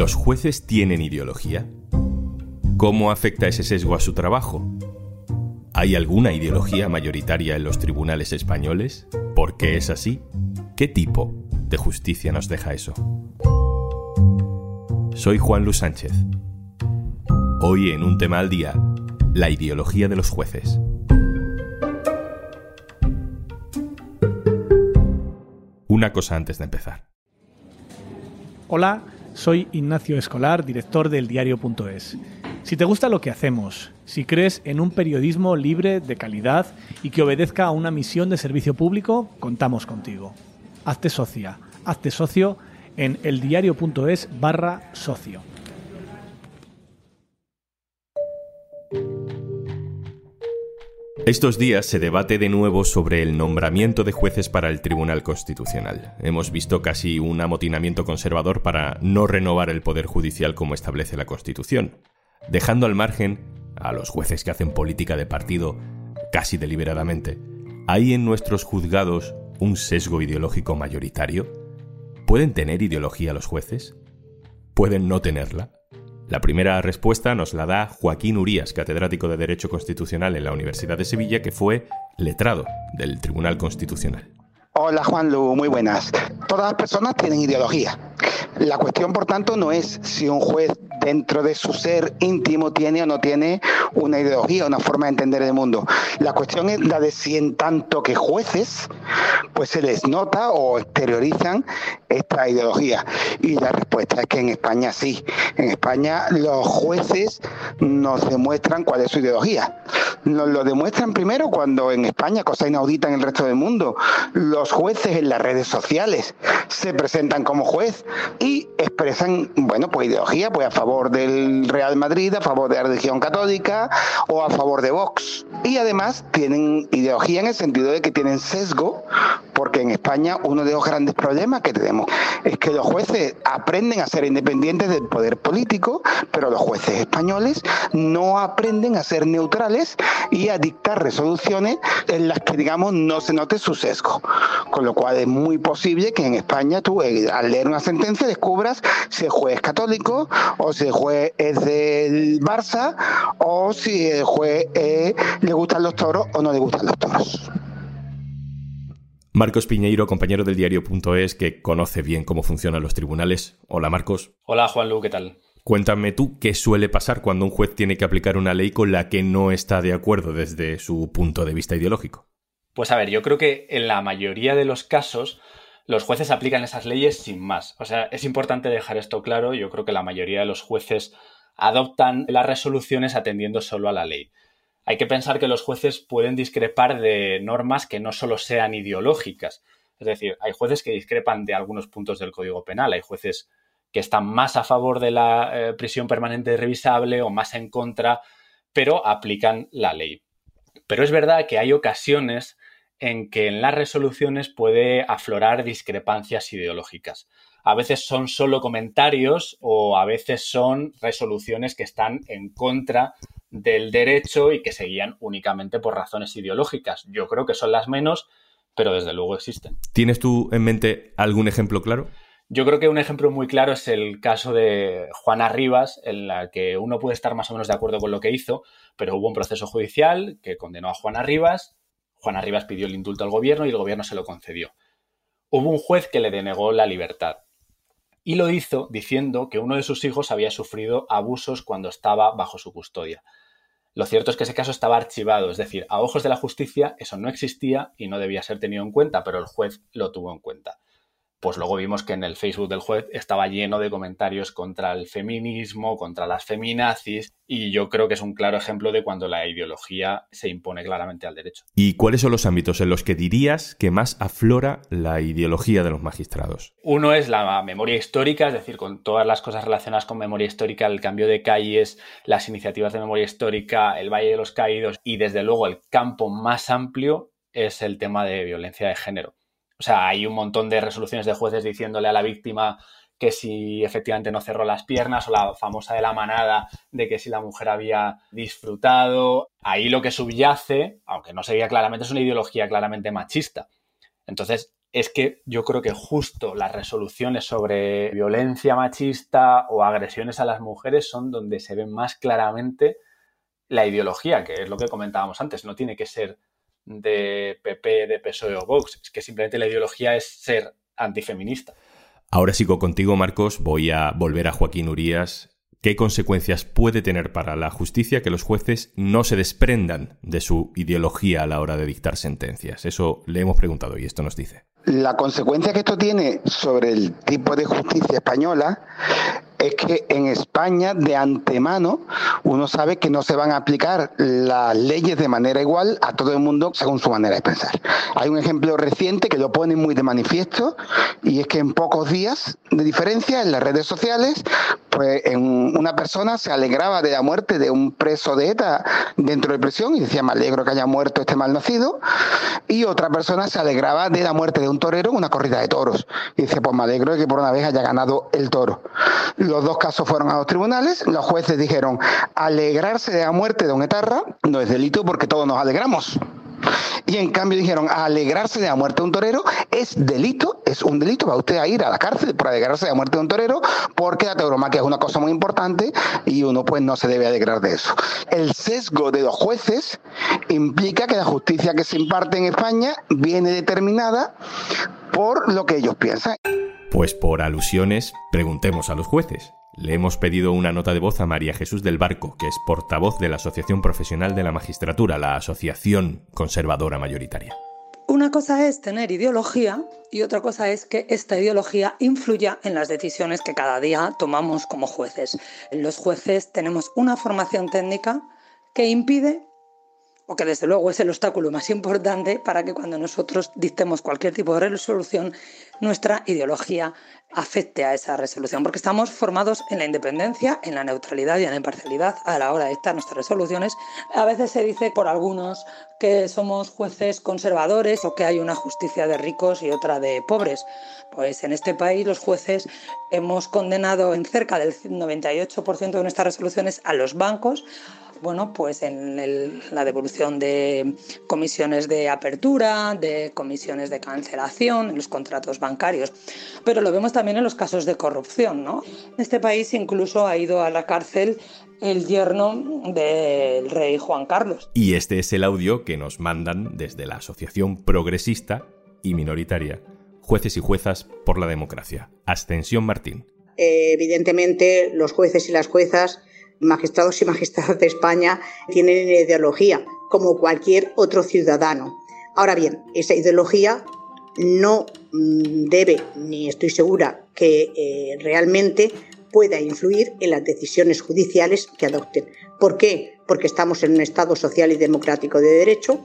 ¿Los jueces tienen ideología? ¿Cómo afecta ese sesgo a su trabajo? ¿Hay alguna ideología mayoritaria en los tribunales españoles? ¿Por qué es así? ¿Qué tipo de justicia nos deja eso? Soy Juan Luis Sánchez. Hoy en un tema al día, la ideología de los jueces. Una cosa antes de empezar. Hola, soy Ignacio Escolar, director del diario.es. Si te gusta lo que hacemos, si crees en un periodismo libre, de calidad y que obedezca a una misión de servicio público, contamos contigo. Hazte socia, hazte socio en eldiario.es barra socio. Estos días se debate de nuevo sobre el nombramiento de jueces para el Tribunal Constitucional. Hemos visto casi un amotinamiento conservador para no renovar el Poder Judicial como establece la Constitución, dejando al margen a los jueces que hacen política de partido casi deliberadamente. ¿Hay en nuestros juzgados un sesgo ideológico mayoritario? ¿Pueden tener ideología los jueces? ¿Pueden no tenerla? La primera respuesta nos la da Joaquín Urías, catedrático de Derecho Constitucional en la Universidad de Sevilla, que fue letrado del Tribunal Constitucional. Hola Juan Lu, muy buenas. Todas las personas tienen ideología. La cuestión, por tanto, no es si un juez dentro de su ser íntimo tiene o no tiene una ideología, una forma de entender el mundo. La cuestión es la de si en tanto que jueces, pues se les nota o exteriorizan esta ideología. Y la respuesta es que en España sí. En España los jueces nos demuestran cuál es su ideología. Nos lo demuestran primero cuando en España, cosa inaudita en el resto del mundo, los jueces en las redes sociales se presentan como juez y expresan, bueno, pues ideología, pues a favor del Real Madrid, a favor de la religión católica o a favor de Vox. Y además tienen ideología en el sentido de que tienen sesgo, porque en España uno de los grandes problemas que tenemos es que los jueces aprenden a ser independientes del poder político, pero los jueces españoles no aprenden a ser neutrales y a dictar resoluciones en las que, digamos, no se note su sesgo. Con lo cual es muy posible que en España tú, eh, al leer una sentencia, descubras si el juez es católico o si el juez es del Barça o si el juez eh, le gustan los toros o no le gustan los toros. Marcos Piñeiro, compañero del diario.es, que conoce bien cómo funcionan los tribunales. Hola, Marcos. Hola, Juanlu, ¿qué tal? Cuéntame tú qué suele pasar cuando un juez tiene que aplicar una ley con la que no está de acuerdo desde su punto de vista ideológico. Pues a ver, yo creo que en la mayoría de los casos los jueces aplican esas leyes sin más. O sea, es importante dejar esto claro. Yo creo que la mayoría de los jueces adoptan las resoluciones atendiendo solo a la ley. Hay que pensar que los jueces pueden discrepar de normas que no solo sean ideológicas. Es decir, hay jueces que discrepan de algunos puntos del Código Penal, hay jueces que están más a favor de la eh, prisión permanente revisable o más en contra, pero aplican la ley. Pero es verdad que hay ocasiones en que en las resoluciones puede aflorar discrepancias ideológicas. A veces son solo comentarios o a veces son resoluciones que están en contra del derecho y que se guían únicamente por razones ideológicas. Yo creo que son las menos, pero desde luego existen. ¿Tienes tú en mente algún ejemplo claro? Yo creo que un ejemplo muy claro es el caso de Juana Rivas, en la que uno puede estar más o menos de acuerdo con lo que hizo, pero hubo un proceso judicial que condenó a Juana Rivas. Juana Rivas pidió el indulto al gobierno y el gobierno se lo concedió. Hubo un juez que le denegó la libertad y lo hizo diciendo que uno de sus hijos había sufrido abusos cuando estaba bajo su custodia. Lo cierto es que ese caso estaba archivado, es decir, a ojos de la justicia eso no existía y no debía ser tenido en cuenta, pero el juez lo tuvo en cuenta pues luego vimos que en el Facebook del juez estaba lleno de comentarios contra el feminismo, contra las feminazis, y yo creo que es un claro ejemplo de cuando la ideología se impone claramente al derecho. ¿Y cuáles son los ámbitos en los que dirías que más aflora la ideología de los magistrados? Uno es la memoria histórica, es decir, con todas las cosas relacionadas con memoria histórica, el cambio de calles, las iniciativas de memoria histórica, el Valle de los Caídos, y desde luego el campo más amplio es el tema de violencia de género o sea, hay un montón de resoluciones de jueces diciéndole a la víctima que si efectivamente no cerró las piernas o la famosa de la manada de que si la mujer había disfrutado. Ahí lo que subyace, aunque no se veía claramente, es una ideología claramente machista. Entonces, es que yo creo que justo las resoluciones sobre violencia machista o agresiones a las mujeres son donde se ve más claramente la ideología, que es lo que comentábamos antes, no tiene que ser de PP, de PSOE o Vox, es que simplemente la ideología es ser antifeminista. Ahora sigo contigo, Marcos, voy a volver a Joaquín Urías. ¿Qué consecuencias puede tener para la justicia que los jueces no se desprendan de su ideología a la hora de dictar sentencias? Eso le hemos preguntado y esto nos dice. La consecuencia que esto tiene sobre el tipo de justicia española es que en España de antemano uno sabe que no se van a aplicar las leyes de manera igual a todo el mundo según su manera de pensar. Hay un ejemplo reciente que lo pone muy de manifiesto y es que en pocos días de diferencia en las redes sociales, pues en una persona se alegraba de la muerte de un preso de ETA dentro de prisión y decía me alegro que haya muerto este mal nacido y otra persona se alegraba de la muerte de un torero en una corrida de toros y dice pues me alegro de que por una vez haya ganado el toro los dos casos fueron a los tribunales. Los jueces dijeron, alegrarse de la muerte de un etarra no es delito porque todos nos alegramos. Y en cambio dijeron, alegrarse de la muerte de un torero es delito, es un delito, va usted a ir a la cárcel por alegrarse de la muerte de un torero, porque la tauromaquia es una cosa muy importante y uno pues no se debe alegrar de eso. El sesgo de los jueces implica que la justicia que se imparte en España viene determinada por lo que ellos piensan. Pues por alusiones, preguntemos a los jueces. Le hemos pedido una nota de voz a María Jesús del Barco, que es portavoz de la Asociación Profesional de la Magistratura, la Asociación Conservadora Mayoritaria. Una cosa es tener ideología y otra cosa es que esta ideología influya en las decisiones que cada día tomamos como jueces. Los jueces tenemos una formación técnica que impide o que desde luego es el obstáculo más importante para que cuando nosotros dictemos cualquier tipo de resolución, nuestra ideología afecte a esa resolución, porque estamos formados en la independencia, en la neutralidad y en la imparcialidad a la hora de dictar nuestras resoluciones. A veces se dice por algunos que somos jueces conservadores o que hay una justicia de ricos y otra de pobres. Pues en este país los jueces hemos condenado en cerca del 98% de nuestras resoluciones a los bancos bueno, pues en la devolución de comisiones de apertura, de comisiones de cancelación, en los contratos bancarios. Pero lo vemos también en los casos de corrupción, ¿no? En este país incluso ha ido a la cárcel el yerno del rey Juan Carlos. Y este es el audio que nos mandan desde la Asociación Progresista y Minoritaria, Jueces y Juezas por la Democracia. Ascensión Martín. evidentemente, los jueces y las juezas magistrados y magistradas de España tienen ideología, como cualquier otro ciudadano. Ahora bien, esa ideología no mm, debe, ni estoy segura que eh, realmente pueda influir en las decisiones judiciales que adopten. ¿Por qué? Porque estamos en un Estado social y democrático de derecho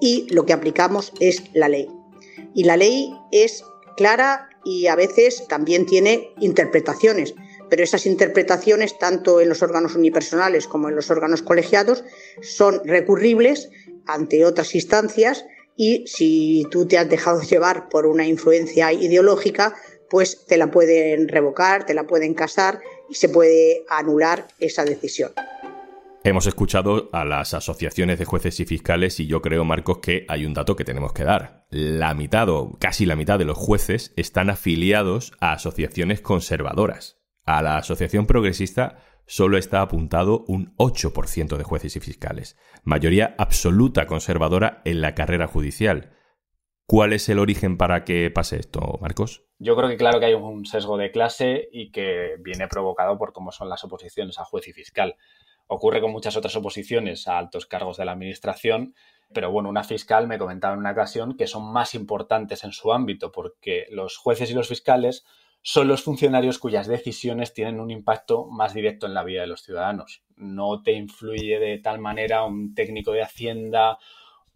y lo que aplicamos es la ley. Y la ley es clara y a veces también tiene interpretaciones pero esas interpretaciones, tanto en los órganos unipersonales como en los órganos colegiados, son recurribles ante otras instancias y si tú te has dejado llevar por una influencia ideológica, pues te la pueden revocar, te la pueden casar y se puede anular esa decisión. Hemos escuchado a las asociaciones de jueces y fiscales y yo creo, Marcos, que hay un dato que tenemos que dar. La mitad o casi la mitad de los jueces están afiliados a asociaciones conservadoras. A la Asociación Progresista solo está apuntado un 8% de jueces y fiscales, mayoría absoluta conservadora en la carrera judicial. ¿Cuál es el origen para que pase esto, Marcos? Yo creo que claro que hay un sesgo de clase y que viene provocado por cómo son las oposiciones a juez y fiscal. Ocurre con muchas otras oposiciones a altos cargos de la Administración, pero bueno, una fiscal me comentaba en una ocasión que son más importantes en su ámbito porque los jueces y los fiscales son los funcionarios cuyas decisiones tienen un impacto más directo en la vida de los ciudadanos. No te influye de tal manera un técnico de Hacienda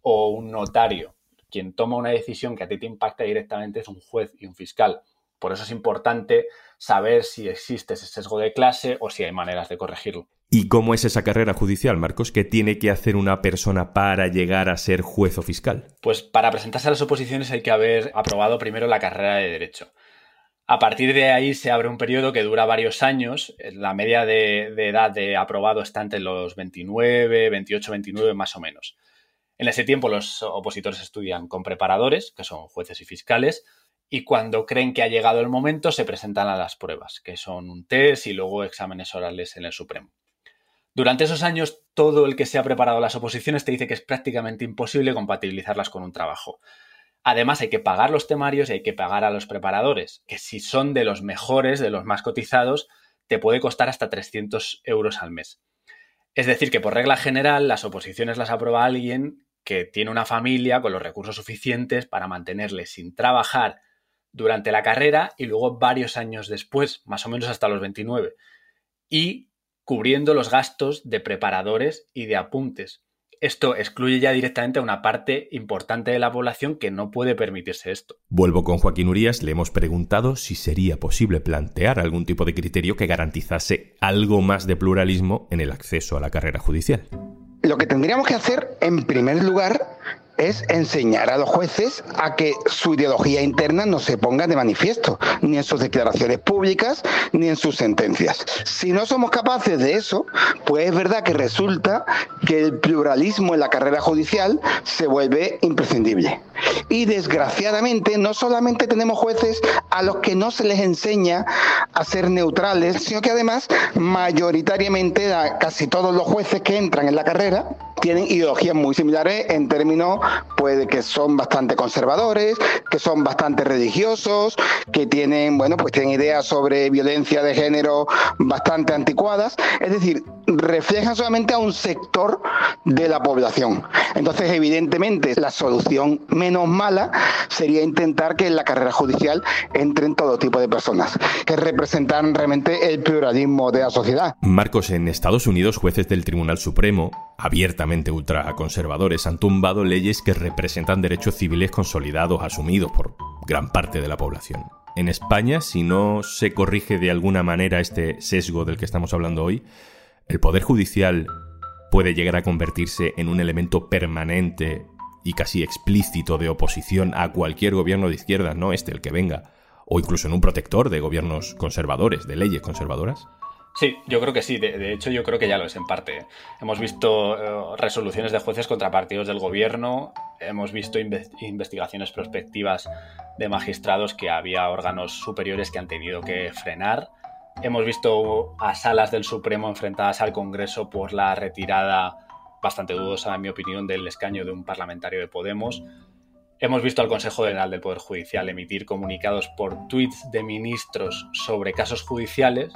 o un notario. Quien toma una decisión que a ti te impacta directamente es un juez y un fiscal. Por eso es importante saber si existe ese sesgo de clase o si hay maneras de corregirlo. ¿Y cómo es esa carrera judicial, Marcos? ¿Qué tiene que hacer una persona para llegar a ser juez o fiscal? Pues para presentarse a las oposiciones hay que haber aprobado primero la carrera de Derecho. A partir de ahí se abre un periodo que dura varios años. La media de, edad de aprobado está entre los 29, 28, 29 más o menos. En ese tiempo los opositores estudian con preparadores, que son jueces y fiscales, y cuando creen que ha llegado el momento se presentan a las pruebas, que son un test y luego exámenes orales en el Supremo. Durante esos años, todo el que se ha preparado las oposiciones te dice que es prácticamente imposible compatibilizarlas con un trabajo. Además, hay que pagar los temarios y hay que pagar a los preparadores, que si son de los mejores, de los más cotizados, te puede costar hasta 300 euros al mes. Es decir, que por regla general las oposiciones las aprueba alguien que tiene una familia con los recursos suficientes para mantenerle sin trabajar durante la carrera y luego varios años después, más o menos hasta los 29, y cubriendo los gastos de preparadores y de apuntes. Esto excluye ya directamente a una parte importante de la población que no puede permitirse esto. Vuelvo con Joaquín Urias, le hemos preguntado si sería posible plantear algún tipo de criterio que garantizase algo más de pluralismo en el acceso a la carrera judicial. Lo que tendríamos que hacer, en primer lugar, es enseñar a los jueces a que su ideología interna no se ponga de manifiesto, ni en sus declaraciones públicas, ni en sus sentencias. Si no somos capaces de eso, pues es verdad que resulta que el pluralismo en la carrera judicial se vuelve imprescindible. Y desgraciadamente no solamente tenemos jueces a los que no se les enseña a ser neutrales, sino que además mayoritariamente casi todos los jueces que entran en la carrera tienen ideologías muy similares en términos pues que son bastante conservadores, que son bastante religiosos, que tienen, bueno, pues tienen ideas sobre violencia de género bastante anticuadas, es decir, reflejan solamente a un sector de la población. Entonces, evidentemente, la solución menos mala sería intentar que en la carrera judicial entren todo tipo de personas que representan realmente el pluralismo de la sociedad. Marcos, en Estados Unidos, jueces del Tribunal Supremo, abiertamente ultraconservadores, han tumbado leyes que representan derechos civiles consolidados, asumidos por gran parte de la población. En España, si no se corrige de alguna manera este sesgo del que estamos hablando hoy, el Poder Judicial puede llegar a convertirse en un elemento permanente y casi explícito de oposición a cualquier gobierno de izquierda, no este el que venga, o incluso en un protector de gobiernos conservadores, de leyes conservadoras? Sí, yo creo que sí. De, hecho, yo creo que ya lo es en parte. Hemos visto eh, resoluciones de jueces contra partidos del gobierno, hemos visto investigaciones prospectivas de magistrados que había órganos superiores que han tenido que frenar. Hemos visto a salas del Supremo enfrentadas al Congreso por la retirada bastante dudosa, en mi opinión, del escaño de un parlamentario de Podemos. Hemos visto al Consejo General del Poder Judicial emitir comunicados por tweets de ministros sobre casos judiciales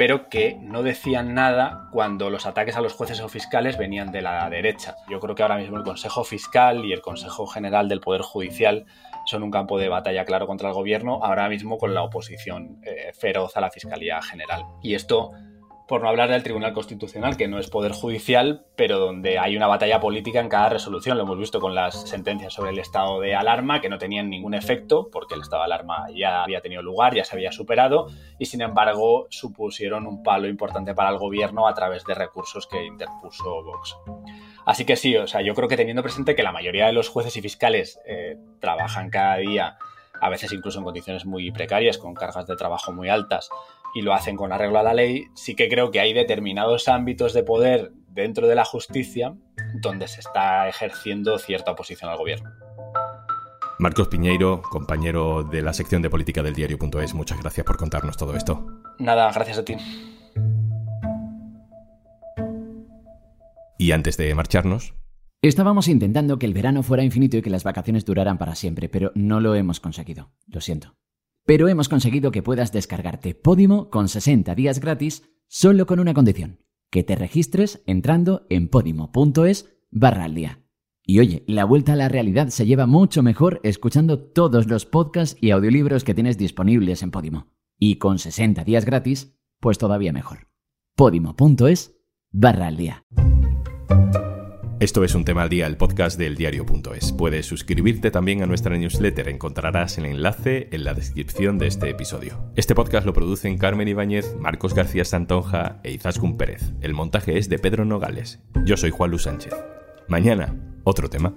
pero que no decían nada cuando los ataques a los jueces o fiscales venían de la derecha. Yo creo que ahora mismo el Consejo Fiscal y el Consejo General del Poder Judicial son un campo de batalla claro contra el gobierno, ahora mismo con la oposición eh, feroz a la Fiscalía General. Y esto por no hablar del Tribunal Constitucional, que no es poder judicial, pero donde hay una batalla política en cada resolución. Lo hemos visto con las sentencias sobre el estado de alarma, que no tenían ningún efecto, porque el estado de alarma ya había tenido lugar, ya se había superado, y sin embargo supusieron un palo importante para el gobierno a través de recursos que interpuso Vox. Así que sí, o sea, yo creo que teniendo presente que la mayoría de los jueces y fiscales eh, trabajan cada día, a veces incluso en condiciones muy precarias, con cargas de trabajo muy altas, y lo hacen con arreglo a la ley, sí que creo que hay determinados ámbitos de poder dentro de la justicia donde se está ejerciendo cierta oposición al gobierno. Marcos Piñeiro, compañero de la sección de política del diario.es, muchas gracias por contarnos todo esto. Nada, gracias a ti. Y antes de marcharnos... Estábamos intentando que el verano fuera infinito y que las vacaciones duraran para siempre, pero no lo hemos conseguido. Lo siento. Pero hemos conseguido que puedas descargarte Podimo con 60 días gratis solo con una condición, que te registres entrando en podimo.es barra al día. Y oye, la vuelta a la realidad se lleva mucho mejor escuchando todos los podcasts y audiolibros que tienes disponibles en Podimo. Y con 60 días gratis, pues todavía mejor. podimo.es barra al día. Esto es un tema al día, el podcast del diario.es. Puedes suscribirte también a nuestra newsletter, encontrarás el enlace en la descripción de este episodio. Este podcast lo producen Carmen Ibáñez, Marcos García Santonja e Izaskun Pérez. El montaje es de Pedro Nogales. Yo soy Juan Luis Sánchez. Mañana, otro tema.